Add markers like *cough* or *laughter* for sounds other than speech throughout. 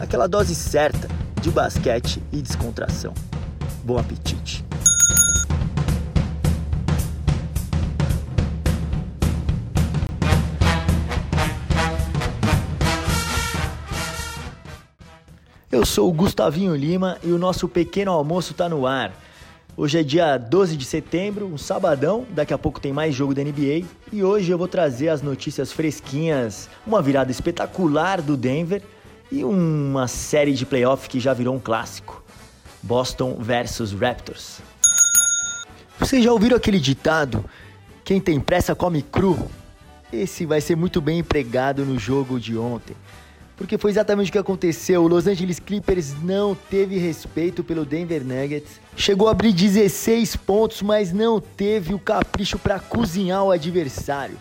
Aquela dose certa de basquete e descontração. Bom apetite! Eu sou o Gustavinho Lima e o nosso pequeno almoço está no ar. Hoje é dia 12 de setembro, um sabadão, daqui a pouco tem mais jogo da NBA e hoje eu vou trazer as notícias fresquinhas, uma virada espetacular do Denver e uma série de playoff que já virou um clássico. Boston versus Raptors. Vocês já ouviram aquele ditado? Quem tem pressa come cru? Esse vai ser muito bem empregado no jogo de ontem. Porque foi exatamente o que aconteceu. O Los Angeles Clippers não teve respeito pelo Denver Nuggets. Chegou a abrir 16 pontos, mas não teve o capricho para cozinhar o adversário.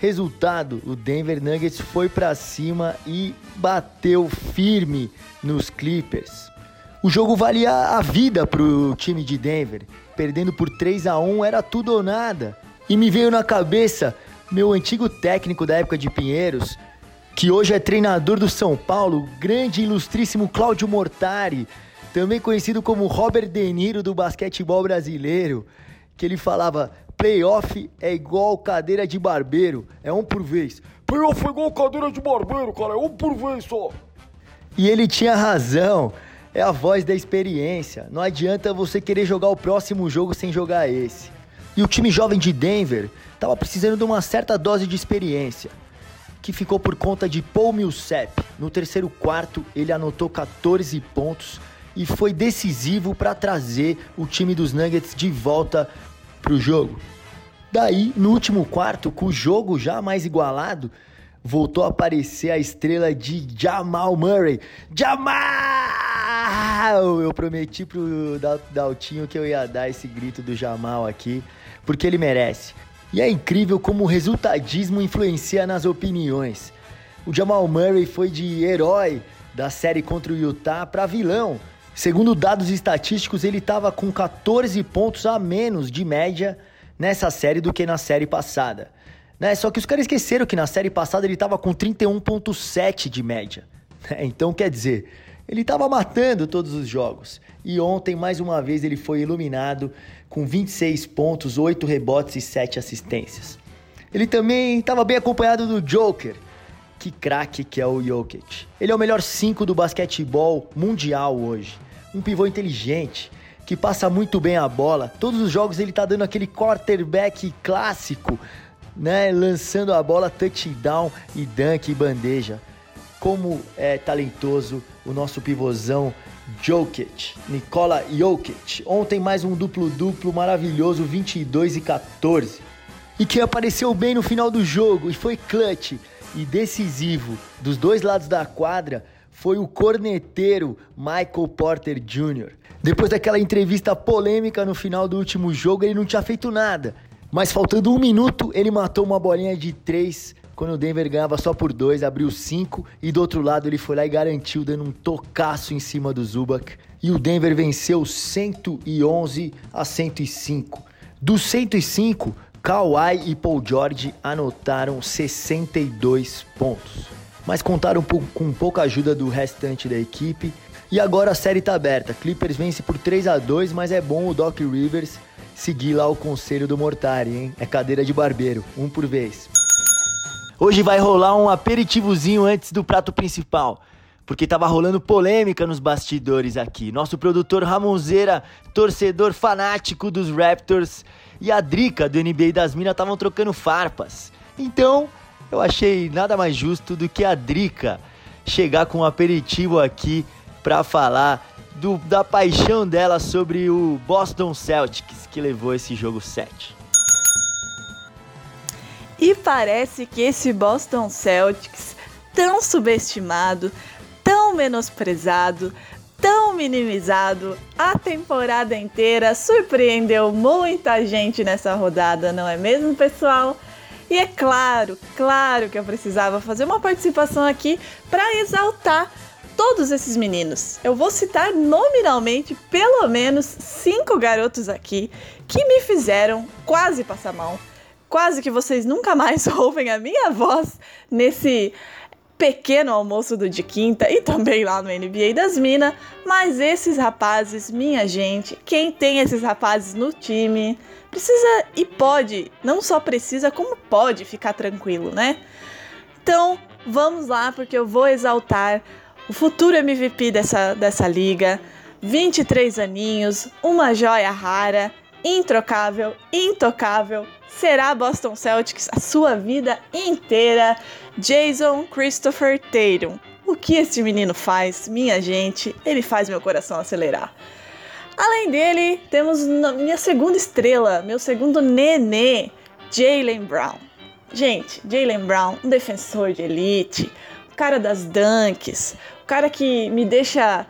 Resultado: o Denver Nuggets foi para cima e bateu firme nos Clippers. O jogo valia a vida pro time de Denver. Perdendo por 3 a 1 era tudo ou nada. E me veio na cabeça meu antigo técnico da época de Pinheiros, que hoje é treinador do São Paulo, grande e ilustríssimo Cláudio Mortari, também conhecido como Robert De Niro do basquetebol brasileiro, que ele falava: playoff é igual cadeira de barbeiro, é um por vez. Playoff é igual cadeira de barbeiro, cara, é um por vez só. E ele tinha razão é a voz da experiência. Não adianta você querer jogar o próximo jogo sem jogar esse. E o time jovem de Denver estava precisando de uma certa dose de experiência, que ficou por conta de Paul Millsap. No terceiro quarto, ele anotou 14 pontos e foi decisivo para trazer o time dos Nuggets de volta para o jogo. Daí, no último quarto, com o jogo já mais igualado, voltou a aparecer a estrela de Jamal Murray. Jamal! Eu prometi pro Daltinho que eu ia dar esse grito do Jamal aqui, porque ele merece. E é incrível como o resultadismo influencia nas opiniões. O Jamal Murray foi de herói da série contra o Utah para vilão. Segundo dados estatísticos, ele estava com 14 pontos a menos de média nessa série do que na série passada. Né? Só que os caras esqueceram que na série passada ele estava com 31,7 de média. *laughs* Né? Então, quer dizer, ele estava matando todos os jogos. E ontem, mais uma vez, ele foi iluminado com 26 pontos, 8 rebotes e 7 assistências. Ele também estava bem acompanhado do Joker. Que craque que é o Jokic. Ele é o melhor 5 do basquetebol mundial hoje. Um pivô inteligente, que passa muito bem a bola. Todos os jogos ele tá dando aquele quarterback clássico, né, lançando a bola touchdown e dunk e bandeja. Como é talentoso o nosso pivôzão Jokic, Nikola Jokic. Ontem mais um duplo-duplo maravilhoso, 22 e 14. E que apareceu bem no final do jogo e foi clutch e decisivo dos dois lados da quadra foi o corneteiro Michael Porter Jr. Depois daquela entrevista polêmica no final do último jogo, ele não tinha feito nada. Mas faltando um minuto, ele matou uma bolinha de três quando o Denver ganhava só por dois, abriu cinco e do outro lado ele foi lá e garantiu, dando um tocaço em cima do Zubac. E o Denver venceu 111 a 105. Dos 105, Kawhi e Paul George anotaram 62 pontos. Mas contaram com pouca ajuda do restante da equipe. E agora a série está aberta. Clippers vence por 3 a 2 mas é bom o Doc Rivers seguir lá o conselho do Mortari, hein? É cadeira de barbeiro, um por vez. Hoje vai rolar um aperitivozinho antes do prato principal, porque tava rolando polêmica nos bastidores aqui. Nosso produtor Ramonzeira, torcedor fanático dos Raptors, e a Drica do NBA das Minas estavam trocando farpas. Então, eu achei nada mais justo do que a Drica chegar com um aperitivo aqui para falar do, da paixão dela sobre o Boston Celtics, que levou esse jogo 7. E parece que esse Boston Celtics, tão subestimado, tão menosprezado, tão minimizado a temporada inteira, surpreendeu muita gente nessa rodada, não é mesmo, pessoal? E é claro, claro que eu precisava fazer uma participação aqui para exaltar todos esses meninos. Eu vou citar nominalmente pelo menos cinco garotos aqui que me fizeram quase passar mal. Quase que vocês nunca mais *laughs* ouvem a minha voz nesse pequeno almoço do de quinta e também lá no NBA das Minas, mas esses rapazes, minha gente, quem tem esses rapazes no time, precisa e pode, não só precisa, como pode ficar tranquilo, né? Então, vamos lá, porque eu vou exaltar o futuro MVP dessa, dessa liga, 23 aninhos, uma joia rara, introcável, intocável, será Boston Celtics a sua vida inteira. Jason Christopher Tatum. O que esse menino faz, minha gente? Ele faz meu coração acelerar. Além dele, temos minha segunda estrela, meu segundo nenê, Jalen Brown. Gente, Jalen Brown, um defensor de elite, o cara das dunks, o cara que me deixa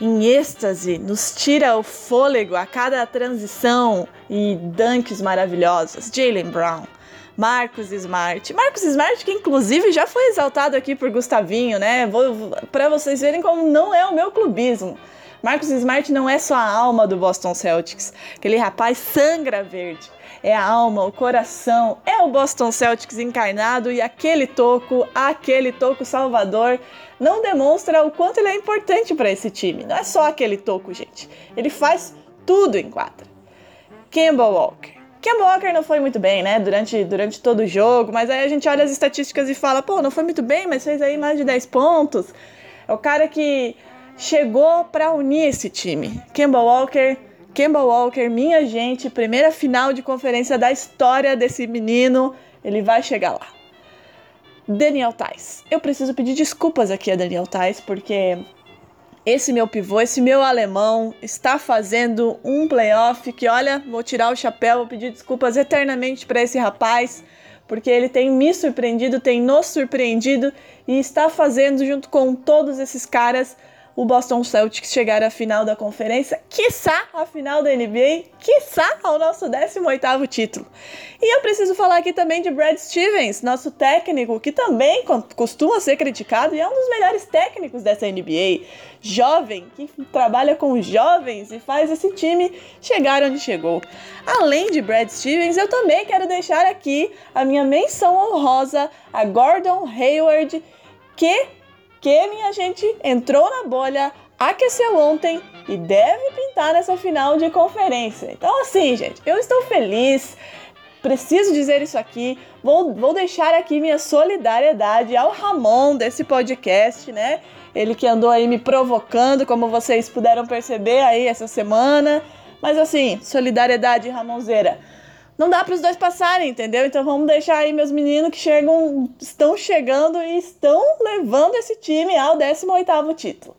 em êxtase, nos tira o fôlego a cada transição e dunks maravilhosos. Jalen Brown. Marcos Smart. Marcos Smart, que inclusive já foi exaltado aqui por Gustavinho, né? Para vocês verem como não é o meu clubismo. Marcos Smart não é só a alma do Boston Celtics. Aquele rapaz sangra verde. É a alma, o coração, é o Boston Celtics encarnado e aquele toco, aquele toco salvador, não demonstra o quanto ele é importante para esse time. Não é só aquele toco, gente. Ele faz tudo em quadra. Campbell Walker. Campbell Walker não foi muito bem, né, durante, durante todo o jogo, mas aí a gente olha as estatísticas e fala, pô, não foi muito bem, mas fez aí mais de 10 pontos. É o cara que chegou para unir esse time. Campbell Walker, Campbell Walker, minha gente, primeira final de conferência da história desse menino, ele vai chegar lá. Daniel Tais. Eu preciso pedir desculpas aqui a Daniel Tais, porque esse meu pivô, esse meu alemão, está fazendo um playoff que, olha, vou tirar o chapéu, vou pedir desculpas eternamente para esse rapaz, porque ele tem me surpreendido, tem nos surpreendido e está fazendo, junto com todos esses caras, o Boston Celtics chegar à final da conferência, quiçá a final da NBA, quiçá ao nosso 18º título. E eu preciso falar aqui também de Brad Stevens, nosso técnico, que também costuma ser criticado e é um dos melhores técnicos dessa NBA. Jovem, que trabalha com jovens e faz esse time chegar onde chegou. Além de Brad Stevens, eu também quero deixar aqui a minha menção honrosa a Gordon Hayward, que que minha gente entrou na bolha, aqueceu ontem e deve pintar nessa final de conferência. Então, assim, gente, eu estou feliz. Preciso dizer isso aqui. Vou, vou deixar aqui minha solidariedade ao Ramon desse podcast, né? Ele que andou aí me provocando, como vocês puderam perceber aí essa semana. Mas assim, solidariedade, Ramonzeira não dá para os dois passarem, entendeu? Então vamos deixar aí meus meninos que chegam, estão chegando e estão levando esse time ao 18º título.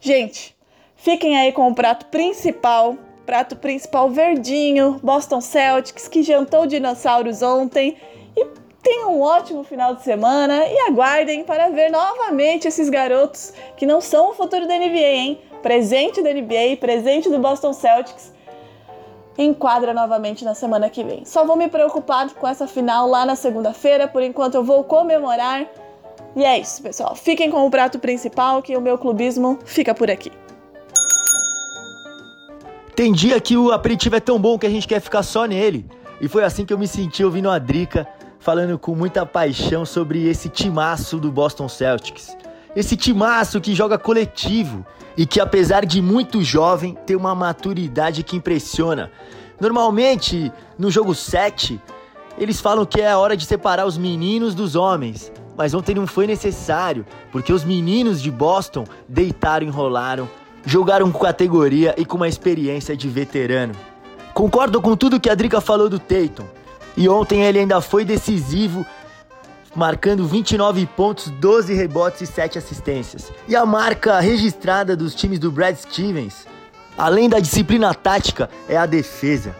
Gente, fiquem aí com o prato principal, prato principal verdinho, Boston Celtics, que jantou dinossauros ontem e tenham um ótimo final de semana e aguardem para ver novamente esses garotos que não são o futuro da NBA, hein? Presente da NBA, presente do Boston Celtics enquadra novamente na semana que vem. Só vou me preocupar com essa final lá na segunda-feira, por enquanto eu vou comemorar. E é isso, pessoal. Fiquem com o prato principal que o meu clubismo fica por aqui. Tem dia que o aperitivo é tão bom que a gente quer ficar só nele. E foi assim que eu me senti ouvindo a Drica falando com muita paixão sobre esse timaço do Boston Celtics. Esse timaço que joga coletivo, e que, apesar de muito jovem, tem uma maturidade que impressiona. Normalmente, no jogo 7, eles falam que é a hora de separar os meninos dos homens, mas ontem não foi necessário, porque os meninos de Boston deitaram, enrolaram, jogaram com categoria e com uma experiência de veterano. Concordo com tudo que a Drica falou do Tatum. E ontem ele ainda foi decisivo marcando 29 pontos, 12 rebotes e 7 assistências. E a marca registrada dos times do Brad Stevens, além da disciplina tática, é a defesa.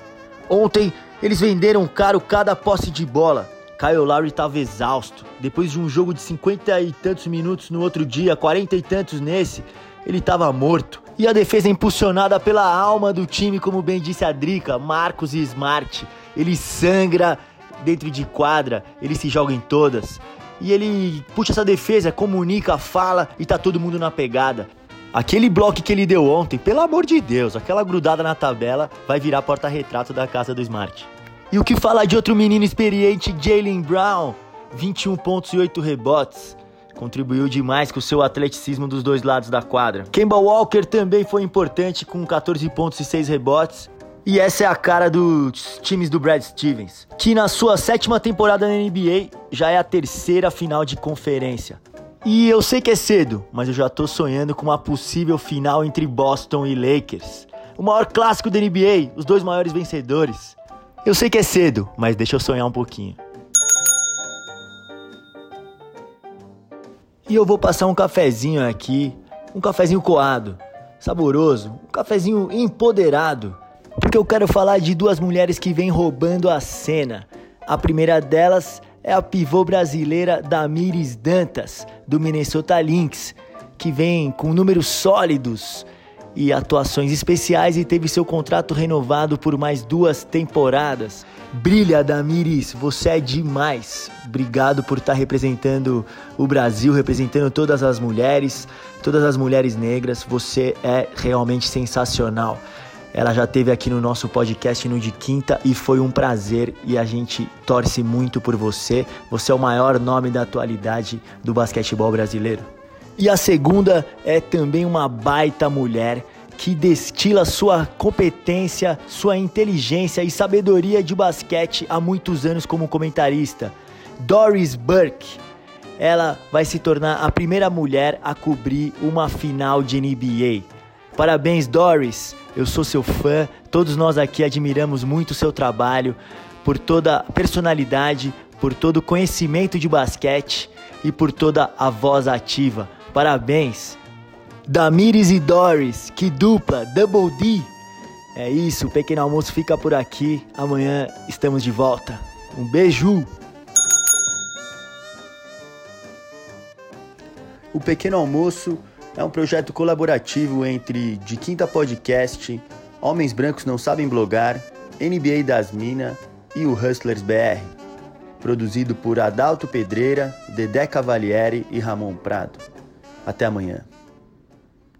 Ontem eles venderam caro cada posse de bola Kyle Lowry estava exausto. Depois de um jogo de 50 e tantos minutos no outro dia, 40 e tantos nesse, ele estava morto. E a defesa impulsionada pela alma do time, como bem disse a Drica, Marcos e Smart. Ele sangra dentro de quadra, ele se joga em todas. E ele puxa essa defesa, comunica, fala e tá todo mundo na pegada. Aquele bloco que ele deu ontem, pelo amor de Deus, aquela grudada na tabela vai virar porta-retrato da casa do Smart. E o que falar de outro menino experiente, Jalen Brown? 21 pontos e 8 rebotes. Contribuiu demais com o seu atleticismo dos dois lados da quadra. Kemba Walker também foi importante com 14 pontos e 6 rebotes. E essa é a cara dos times do Brad Stevens, que na sua sétima temporada na NBA já é a terceira final de conferência. E eu sei que é cedo, mas eu já tô sonhando com uma possível final entre Boston e Lakers. O maior clássico da NBA, os dois maiores vencedores. Eu sei que é cedo, mas deixa eu sonhar um pouquinho. E eu vou passar um cafezinho aqui, um cafezinho coado, saboroso, um cafezinho empoderado, porque eu quero falar de duas mulheres que vêm roubando a cena. A primeira delas é a pivô brasileira Damiris Dantas, do Minnesota Lynx, que vem com números sólidos e atuações especiais e teve seu contrato renovado por mais duas temporadas. Brilha, Damiris, você é demais. Obrigado por estar representando o Brasil, representando todas as mulheres, todas as mulheres negras. Você é realmente sensacional. Ela já teve aqui no nosso podcast no de quinta e foi um prazer e a gente torce muito por você. Você é o maior nome da atualidade do basquetebol brasileiro. E a segunda é também uma baita mulher que destila sua competência, sua inteligência e sabedoria de basquete há muitos anos como comentarista. Doris Burke. Ela vai se tornar a primeira mulher a cobrir uma final de NBA. Parabéns, Doris. Eu sou seu fã. Todos nós aqui admiramos muito o seu trabalho, por toda a personalidade, por todo o conhecimento de basquete e por toda a voz ativa. Parabéns! Damires e Doris, que dupla, Double D! É isso, o pequeno almoço fica por aqui. Amanhã estamos de volta. Um beijo! O Pequeno Almoço é um projeto colaborativo entre De Quinta Podcast, Homens Brancos Não Sabem Blogar, NBA das Minas e o Hustlers BR. Produzido por Adalto Pedreira, Dedé Cavalieri e Ramon Prado. Até amanhã.